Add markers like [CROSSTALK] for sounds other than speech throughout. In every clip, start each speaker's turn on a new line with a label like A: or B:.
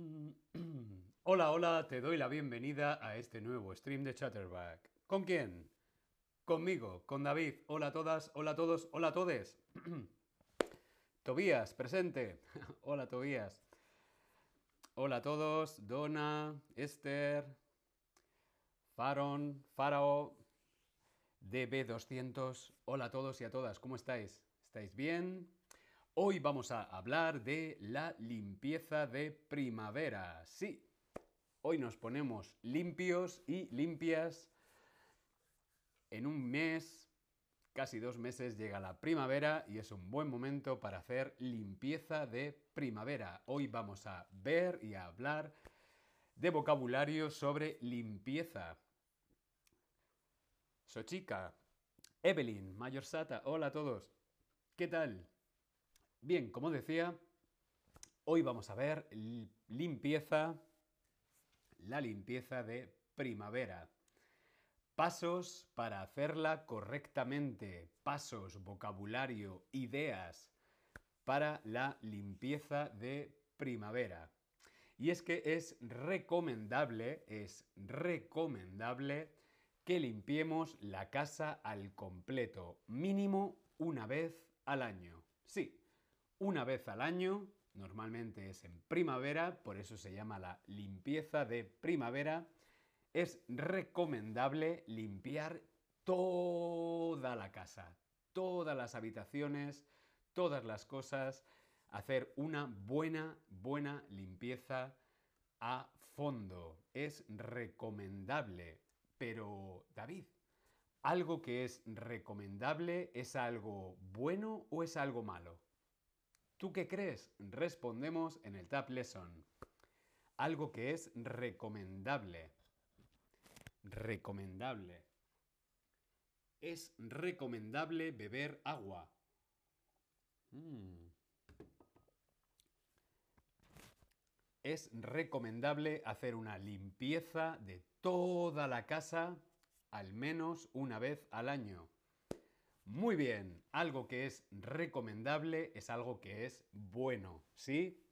A: [CLEARS THROAT] Hola, hola, te doy la bienvenida a este nuevo stream de Chatterback. ¿Con quién? Conmigo, con David. Hola a todas, hola a todos, hola a todes. [CLEARS THROAT] Tobías, presente. [LAUGHS] hola, Tobías. Hola a todos, Donna, Esther, Faron, Farao, DB200. Hola a todos y a todas, ¿cómo estáis? ¿Estáis bien? Hoy vamos a hablar de la limpieza de primavera. Sí, hoy nos ponemos limpios y limpias. En un mes, casi dos meses, llega la primavera y es un buen momento para hacer limpieza de primavera. Hoy vamos a ver y a hablar de vocabulario sobre limpieza. Sochica, Evelyn, Mayorsata, hola a todos. ¿Qué tal? Bien, como decía, hoy vamos a ver limpieza, la limpieza de primavera. Pasos para hacerla correctamente. Pasos, vocabulario, ideas para la limpieza de primavera. Y es que es recomendable, es recomendable que limpiemos la casa al completo, mínimo una vez al año. Sí, una vez al año, normalmente es en primavera, por eso se llama la limpieza de primavera, es recomendable limpiar toda la casa, todas las habitaciones, todas las cosas, hacer una buena, buena limpieza a fondo. Es recomendable. Pero, David, ¿algo que es recomendable es algo bueno o es algo malo? ¿Tú qué crees? Respondemos en el Tab Lesson. Algo que es recomendable. Recomendable. Es recomendable beber agua. Mm. Es recomendable hacer una limpieza de toda la casa al menos una vez al año. Muy bien, algo que es recomendable es algo que es bueno, ¿sí?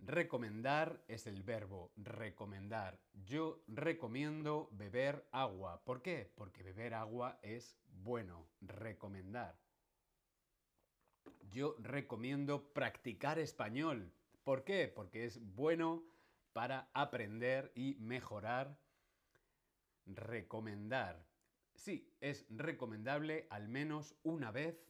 A: Recomendar es el verbo recomendar. Yo recomiendo beber agua. ¿Por qué? Porque beber agua es bueno, recomendar. Yo recomiendo practicar español. ¿Por qué? Porque es bueno para aprender y mejorar. Recomendar. Sí, es recomendable al menos una vez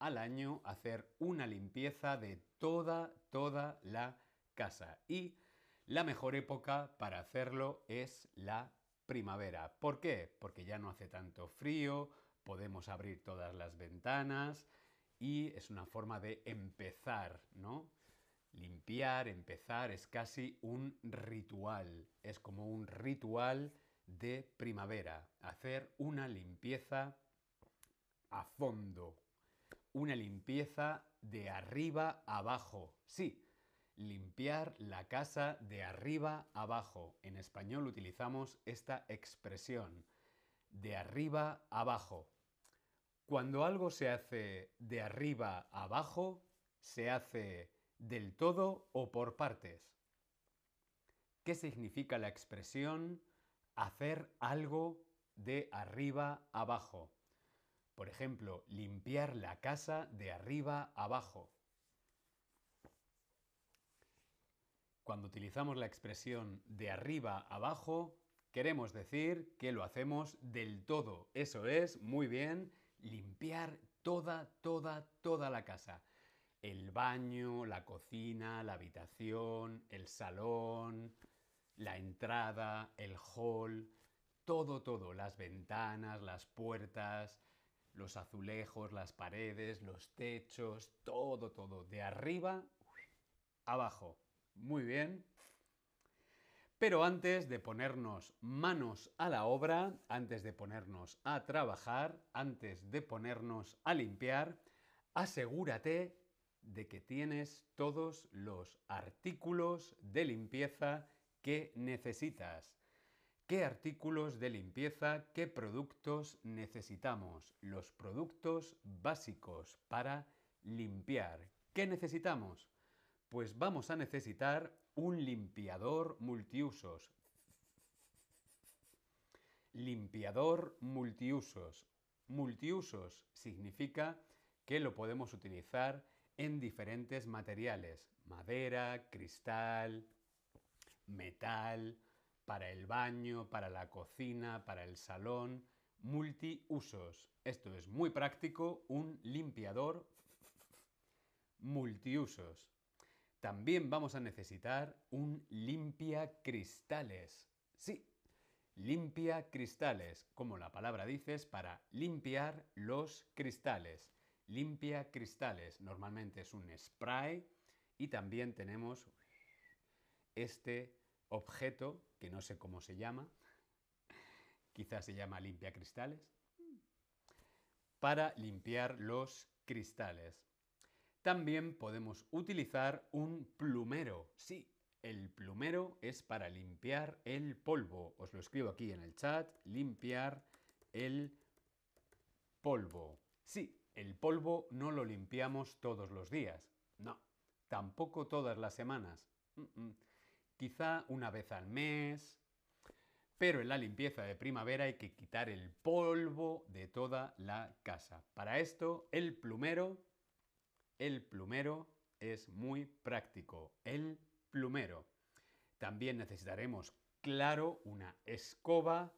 A: al año hacer una limpieza de toda, toda la casa. Y la mejor época para hacerlo es la primavera. ¿Por qué? Porque ya no hace tanto frío, podemos abrir todas las ventanas y es una forma de empezar, ¿no? Limpiar, empezar, es casi un ritual. Es como un ritual de primavera, hacer una limpieza a fondo, una limpieza de arriba abajo. Sí, limpiar la casa de arriba abajo. En español utilizamos esta expresión, de arriba abajo. Cuando algo se hace de arriba abajo, se hace del todo o por partes. ¿Qué significa la expresión hacer algo de arriba abajo. Por ejemplo, limpiar la casa de arriba abajo. Cuando utilizamos la expresión de arriba abajo, queremos decir que lo hacemos del todo. Eso es, muy bien, limpiar toda, toda, toda la casa. El baño, la cocina, la habitación, el salón, la entrada, el hall, todo, todo, las ventanas, las puertas, los azulejos, las paredes, los techos, todo, todo, de arriba abajo. Muy bien. Pero antes de ponernos manos a la obra, antes de ponernos a trabajar, antes de ponernos a limpiar, asegúrate de que tienes todos los artículos de limpieza ¿Qué necesitas? ¿Qué artículos de limpieza, qué productos necesitamos? Los productos básicos para limpiar. ¿Qué necesitamos? Pues vamos a necesitar Un limpiador multiusos. Limpiador multiusos. Multiusos significa que lo podemos utilizar en diferentes materiales. Madera, cristal, metal, para el baño, para la cocina, para el salón. Multiusos. Esto es muy práctico, un limpiador multiusos. También vamos a necesitar un limpia cristales. Sí, limpia cristales, como la palabra dice, es para limpiar los cristales. Limpia cristales, normalmente es un spray y también tenemos este objeto, que no sé cómo se llama, quizás se llama limpia cristales, para limpiar los cristales. También podemos utilizar un plumero. Sí, el plumero es para limpiar el polvo. Os lo escribo aquí en el chat. Limpiar el polvo. Sí, el polvo no lo limpiamos todos los días. No, tampoco todas las semanas. Quizá una vez al mes. Pero en la limpieza de primavera hay que quitar el polvo de toda la casa. Para esto, el plumero el plumero es muy práctico. El plumero. También necesitaremos, claro, una escoba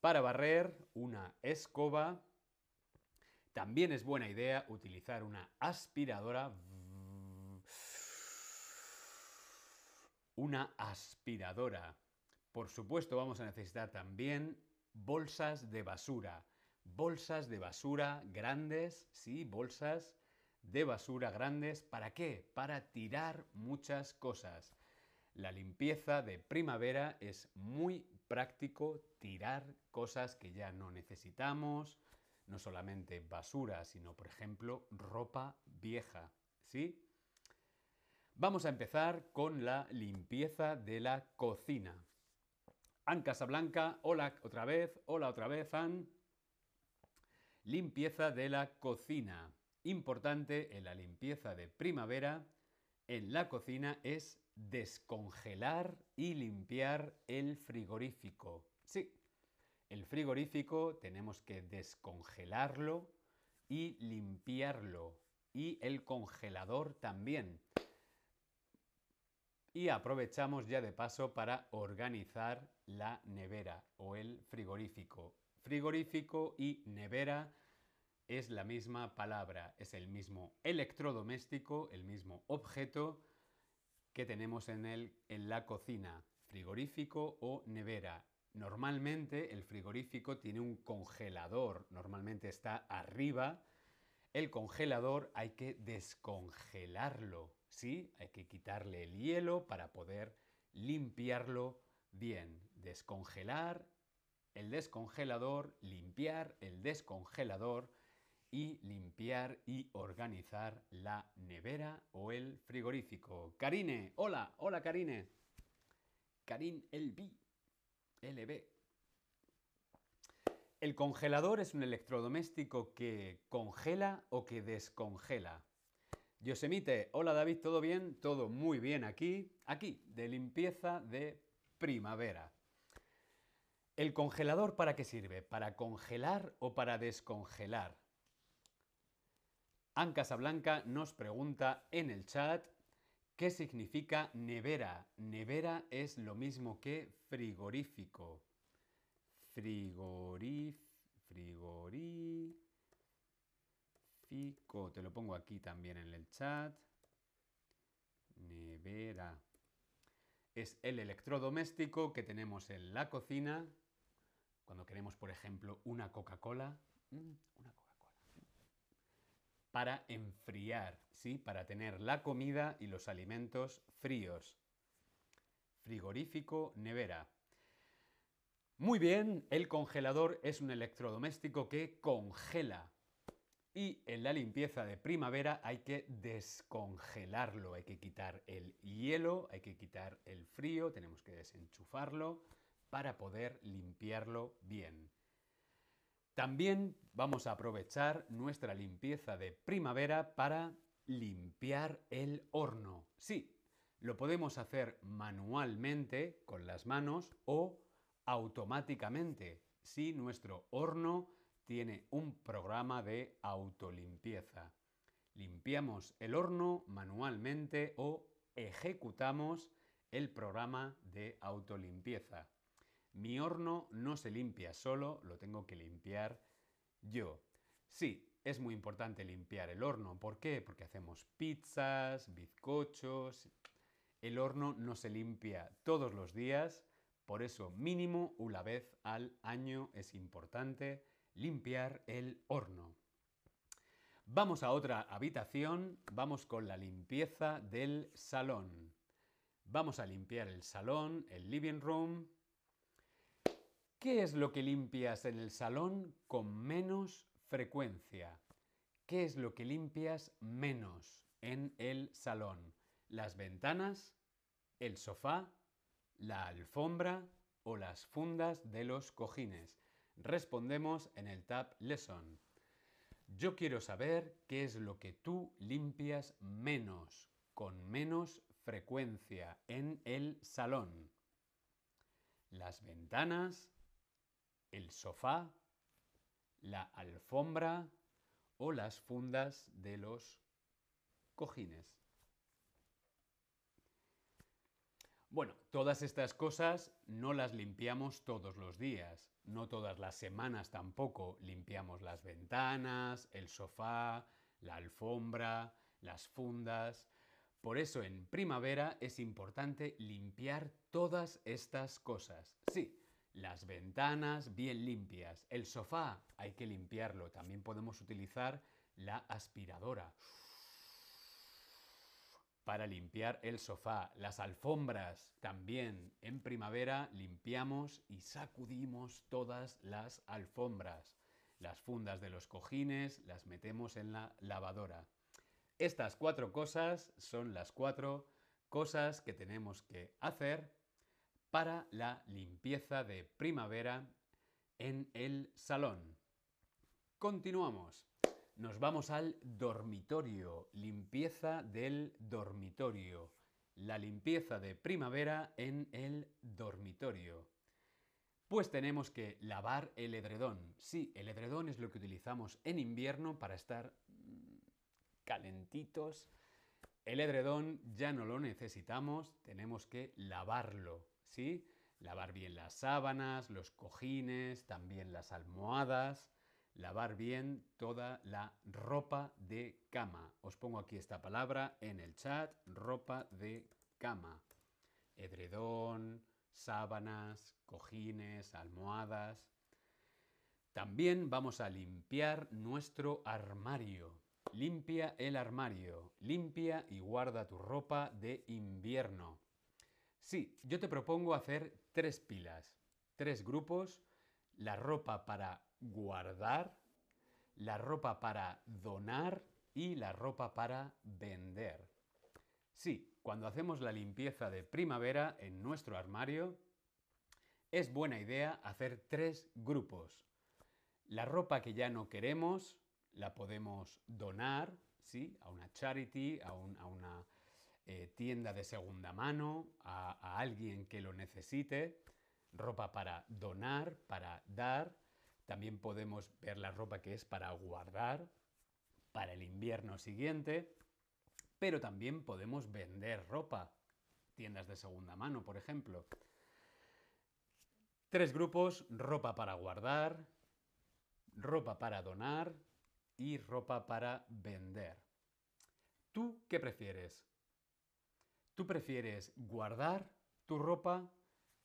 A: para barrer, una escoba. También es buena idea utilizar una aspiradora. Una aspiradora. Por supuesto vamos a necesitar también bolsas de basura. Bolsas de basura grandes, sí, bolsas de basura grandes. ¿Para qué? Para tirar muchas cosas. La limpieza de primavera es muy práctico tirar cosas que ya no necesitamos, no solamente basura, sino por ejemplo ropa vieja, ¿sí? Vamos a empezar con la limpieza de la cocina. An Casablanca, hola otra vez, hola otra vez, An. Limpieza de la cocina importante en la limpieza de primavera en la cocina es descongelar y limpiar el frigorífico. Sí, el frigorífico tenemos que descongelarlo y limpiarlo. Y el congelador también. Y aprovechamos ya de paso para organizar la nevera o el frigorífico. Frigorífico y nevera es la misma palabra, es el mismo electrodoméstico, el mismo objeto que tenemos en, el, en la cocina, frigorífico o nevera. Normalmente el frigorífico tiene un congelador, normalmente está arriba. El congelador hay que descongelarlo, ¿sí? Hay que quitarle el hielo para poder limpiarlo bien. Descongelar el descongelador, limpiar el descongelador y limpiar y organizar la nevera o el frigorífico. Karine, hola, hola Karine. Karin LB, LB. El congelador es un electrodoméstico que congela o que descongela. Yosemite, hola David, ¿todo bien? Todo muy bien aquí. Aquí, de limpieza de primavera. ¿El congelador para qué sirve? ¿Para congelar o para descongelar? An Casablanca nos pregunta en el chat qué significa nevera. Nevera es lo mismo que frigorífico. Frigorífico. Te lo pongo aquí también en el chat. Nevera. Es el electrodoméstico que tenemos en la cocina cuando queremos, por ejemplo, una Coca-Cola. Mm, una para enfriar, ¿sí? Para tener la comida y los alimentos fríos. Frigorífico, nevera. Muy bien, el congelador es un electrodoméstico que congela. Y en la limpieza de primavera hay que descongelarlo, hay que quitar el hielo, hay que quitar el frío, tenemos que desenchufarlo para poder limpiarlo bien. También vamos a aprovechar nuestra limpieza de primavera para limpiar el horno. Sí, Lo podemos hacer manualmente con las manos o automáticamente si nuestro horno tiene un programa de autolimpieza. Limpiamos el horno manualmente o ejecutamos el programa de autolimpieza. Mi horno no se limpia solo, lo tengo que limpiar yo. Sí, es muy importante limpiar el horno. ¿Por qué? Porque hacemos pizzas, bizcochos. El horno no se limpia todos los días, por eso mínimo una vez al año es importante limpiar el horno. Vamos a otra habitación, vamos con la limpieza del salón. Vamos a limpiar el salón, el living room. ¿Qué es lo que limpias en el salón con menos frecuencia? ¿Qué es lo que limpias menos en el salón? ¿Las ventanas? ¿El sofá? ¿La alfombra? ¿O las fundas de los cojines? Respondemos en el Tab Lesson. Yo quiero saber qué es lo que tú limpias menos, con menos frecuencia en el salón. Las ventanas, el sofá, la alfombra o las fundas de los cojines. Bueno, todas estas cosas no las limpiamos todos los días, no todas las semanas tampoco limpiamos las ventanas, el sofá, la alfombra, las fundas. Por eso en primavera es importante limpiar todas estas cosas. Sí, las ventanas bien limpias, el sofá hay que limpiarlo, también podemos utilizar la aspiradora para limpiar el sofá. Las alfombras también en primavera limpiamos y sacudimos todas las alfombras. Las fundas de los cojines las metemos en la lavadora. Estas cuatro cosas son las cuatro cosas que tenemos que hacer para la limpieza de primavera en el salón. Continuamos. Nos vamos al dormitorio, limpieza del dormitorio. La limpieza de primavera en el dormitorio. Pues tenemos que lavar el edredón. Sí, el edredón es lo que utilizamos en invierno para estar mm, calentitos. El edredón ya no lo necesitamos, tenemos que lavarlo, ¿sí? Lavar bien las sábanas, los cojines, también las almohadas lavar bien toda la ropa de cama. Os pongo aquí esta palabra en el chat, ropa de cama. Edredón, sábanas, cojines, almohadas. También vamos a limpiar nuestro armario. Limpia el armario, limpia y guarda tu ropa de invierno. Sí, yo te propongo hacer tres pilas, tres grupos, la ropa para guardar, la ropa para donar y la ropa para vender. Sí, cuando hacemos la limpieza de primavera en nuestro armario, es buena idea hacer tres grupos. La ropa que ya no queremos la podemos donar, ¿sí? A una charity, a, una eh, tienda de segunda mano, a alguien que lo necesite. Ropa para donar, para dar también podemos ver la ropa que es para guardar para el invierno siguiente, pero también podemos vender ropa, tiendas de segunda mano, por ejemplo. Tres grupos, ropa para guardar, ropa para donar y ropa para vender. ¿Tú qué prefieres? ¿Tú prefieres guardar tu ropa?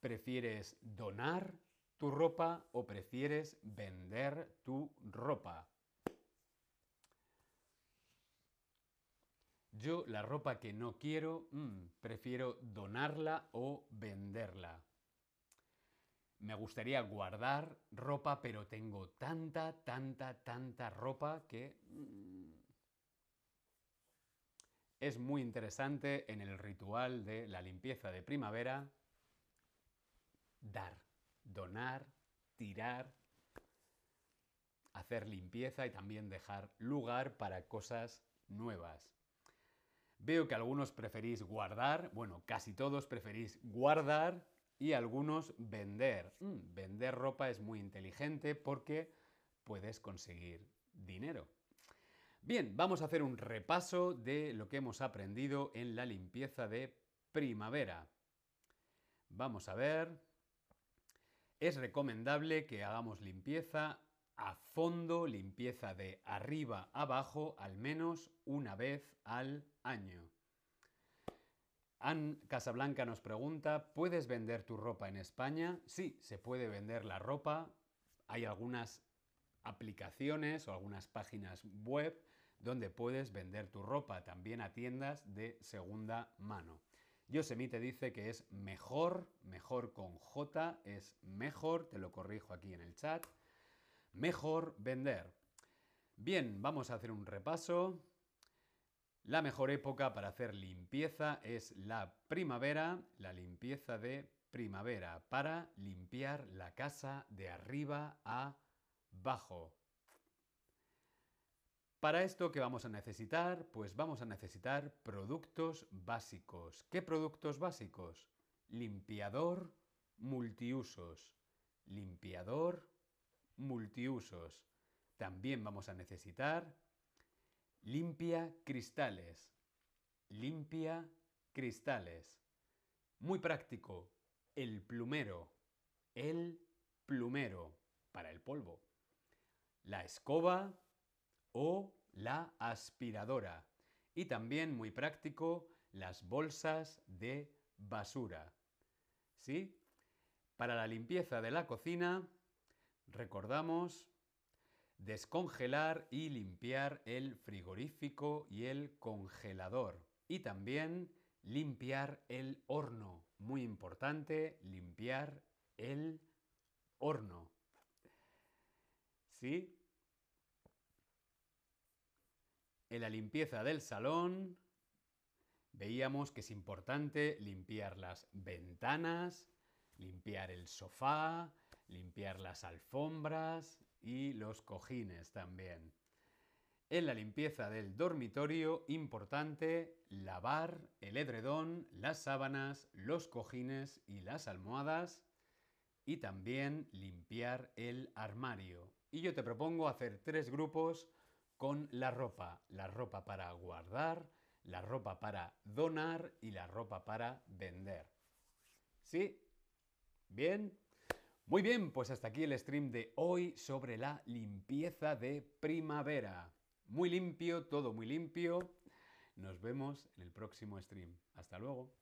A: ¿Prefieres donar tu ropa o prefieres vender tu ropa? Yo la ropa que no quiero, mm, prefiero donarla o venderla. Me gustaría guardar ropa, pero tengo tanta, tanta, tanta ropa que... Mm, es muy interesante en el ritual de la limpieza de primavera dar donar, tirar, hacer limpieza y también dejar lugar para cosas nuevas. Veo que algunos preferís guardar, bueno, casi todos preferís guardar y algunos vender. Mm, vender ropa es muy inteligente porque puedes conseguir dinero. Bien, vamos a hacer un repaso de lo que hemos aprendido en la limpieza de primavera. Vamos a ver. Es recomendable que hagamos limpieza a fondo, limpieza de arriba a abajo, al menos una vez al año. Ann Casablanca nos pregunta, ¿puedes vender tu ropa en España? Sí, se puede vender la ropa. Hay algunas aplicaciones o algunas páginas web donde puedes vender tu ropa también a tiendas de segunda mano. Yosemite dice que es mejor, mejor con J, es mejor, te lo corrijo aquí en el chat, mejor vender. Bien, vamos a hacer un repaso. La mejor época para hacer limpieza es la primavera, la limpieza de primavera, para limpiar la casa de arriba a abajo. Para esto, ¿qué vamos a necesitar? Pues vamos a necesitar productos básicos. ¿Qué productos básicos? Limpiador multiusos. Limpiador multiusos. También vamos a necesitar limpia cristales. Limpia cristales. Muy práctico. El plumero. El plumero para el polvo. La escoba o la aspiradora. Y también, muy práctico, las bolsas de basura. ¿Sí? Para la limpieza de la cocina, recordamos descongelar y limpiar el frigorífico y el congelador. Y también limpiar el horno. Muy importante, limpiar el horno. ¿Sí? En la limpieza del salón veíamos que es importante limpiar las ventanas, limpiar el sofá, limpiar las alfombras y los cojines también. En la limpieza del dormitorio, importante lavar el edredón, las sábanas, los cojines y las almohadas y también limpiar el armario. Y yo te propongo hacer tres grupos con la ropa. La ropa para guardar, la ropa para donar y la ropa para vender. ¿Sí? ¿Bien? Muy bien, pues hasta aquí el stream de hoy sobre la limpieza de primavera. Muy limpio, todo muy limpio. Nos vemos en el próximo stream. Hasta luego.